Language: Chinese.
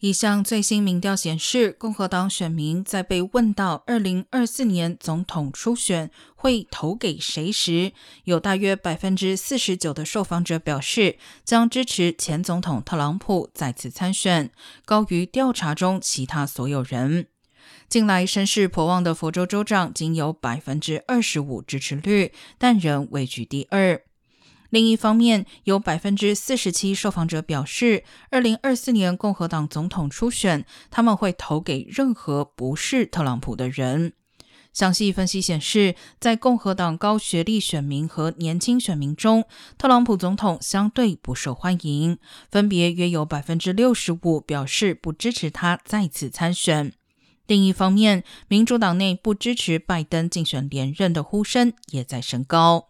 一项最新民调显示，共和党选民在被问到二零二四年总统初选会投给谁时，有大约百分之四十九的受访者表示将支持前总统特朗普再次参选，高于调查中其他所有人。近来声势颇旺的佛州州长仅有百分之二十五支持率，但仍位居第二。另一方面，有百分之四十七受访者表示，二零二四年共和党总统初选，他们会投给任何不是特朗普的人。详细分析显示，在共和党高学历选民和年轻选民中，特朗普总统相对不受欢迎，分别约有百分之六十五表示不支持他再次参选。另一方面，民主党内不支持拜登竞选连任的呼声也在升高。